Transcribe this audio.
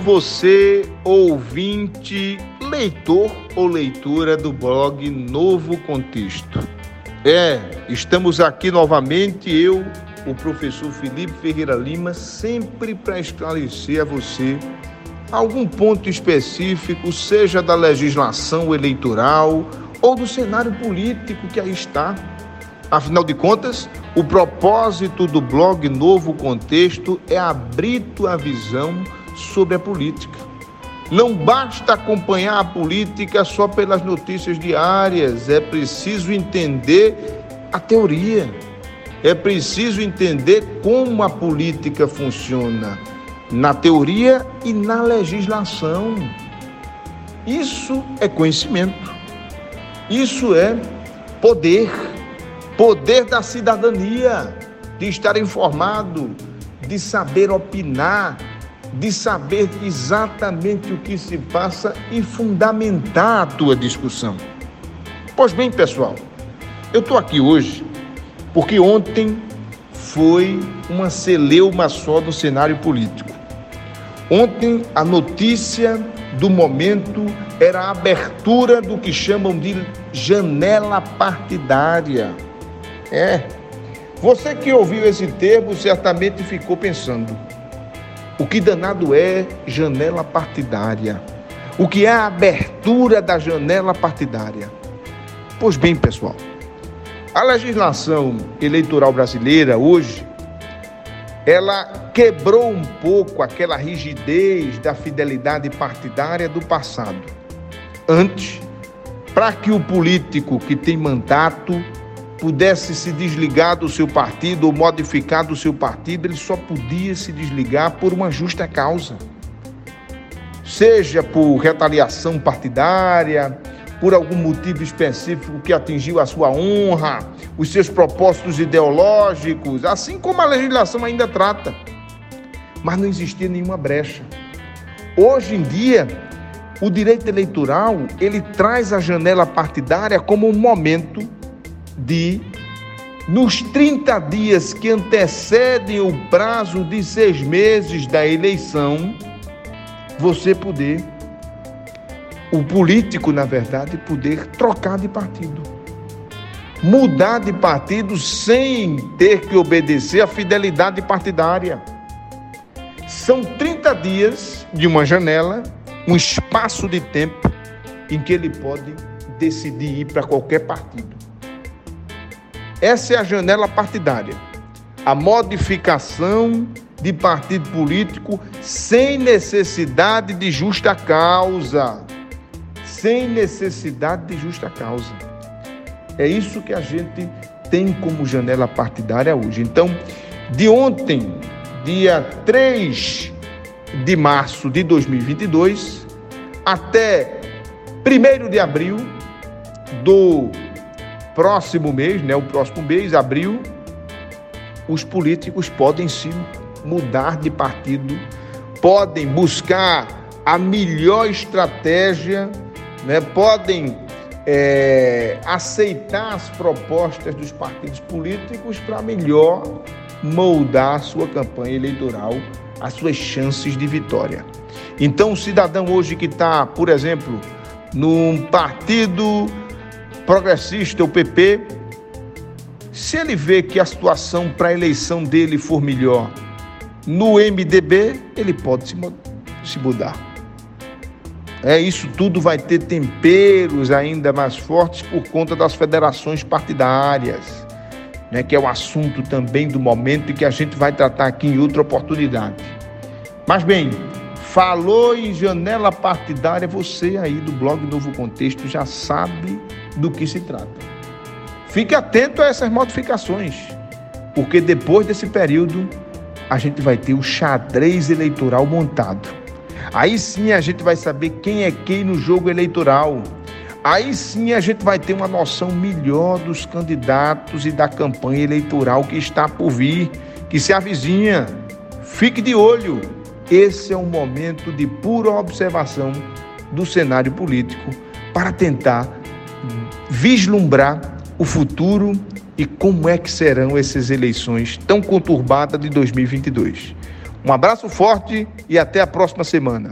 Você, ouvinte, leitor ou leitura do blog Novo Contexto. É, estamos aqui novamente, eu, o professor Felipe Ferreira Lima, sempre para esclarecer a você algum ponto específico, seja da legislação eleitoral ou do cenário político que aí está. Afinal de contas, o propósito do blog Novo Contexto é abrir tua visão sobre a política. Não basta acompanhar a política só pelas notícias diárias, é preciso entender a teoria. É preciso entender como a política funciona na teoria e na legislação. Isso é conhecimento. Isso é poder. Poder da cidadania, de estar informado, de saber opinar, de saber exatamente o que se passa e fundamentar a tua discussão. Pois bem, pessoal, eu estou aqui hoje porque ontem foi uma celeuma só do cenário político. Ontem a notícia do momento era a abertura do que chamam de janela partidária. É. Você que ouviu esse termo certamente ficou pensando: o que danado é janela partidária? O que é a abertura da janela partidária? Pois bem, pessoal, a legislação eleitoral brasileira hoje ela quebrou um pouco aquela rigidez da fidelidade partidária do passado. Antes, para que o político que tem mandato pudesse se desligar do seu partido ou modificar do seu partido, ele só podia se desligar por uma justa causa. Seja por retaliação partidária, por algum motivo específico que atingiu a sua honra, os seus propósitos ideológicos, assim como a legislação ainda trata. Mas não existia nenhuma brecha. Hoje em dia, o direito eleitoral, ele traz a janela partidária como um momento de, nos 30 dias que antecedem o prazo de seis meses da eleição, você poder, o político, na verdade, poder trocar de partido. Mudar de partido sem ter que obedecer à fidelidade partidária. São 30 dias de uma janela, um espaço de tempo em que ele pode decidir ir para qualquer partido. Essa é a janela partidária. A modificação de partido político sem necessidade de justa causa. Sem necessidade de justa causa. É isso que a gente tem como janela partidária hoje. Então, de ontem, dia 3 de março de 2022, até 1 de abril do próximo mês, né, o próximo mês, abril, os políticos podem se mudar de partido, podem buscar a melhor estratégia, né, podem é, aceitar as propostas dos partidos políticos para melhor moldar a sua campanha eleitoral, as suas chances de vitória. Então, o cidadão hoje que está, por exemplo, num partido progressista, o PP, se ele vê que a situação para a eleição dele for melhor no MDB, ele pode se, se mudar. É, isso tudo vai ter temperos ainda mais fortes por conta das federações partidárias, né, que é o assunto também do momento e que a gente vai tratar aqui em outra oportunidade. Mas bem, falou em janela partidária, você aí do blog Novo Contexto já sabe do que se trata. Fique atento a essas modificações, porque depois desse período a gente vai ter o xadrez eleitoral montado. Aí sim a gente vai saber quem é quem no jogo eleitoral. Aí sim a gente vai ter uma noção melhor dos candidatos e da campanha eleitoral que está por vir, que se avizinha. Fique de olho. Esse é um momento de pura observação do cenário político para tentar vislumbrar o futuro e como é que serão essas eleições tão conturbadas de 2022. Um abraço forte e até a próxima semana.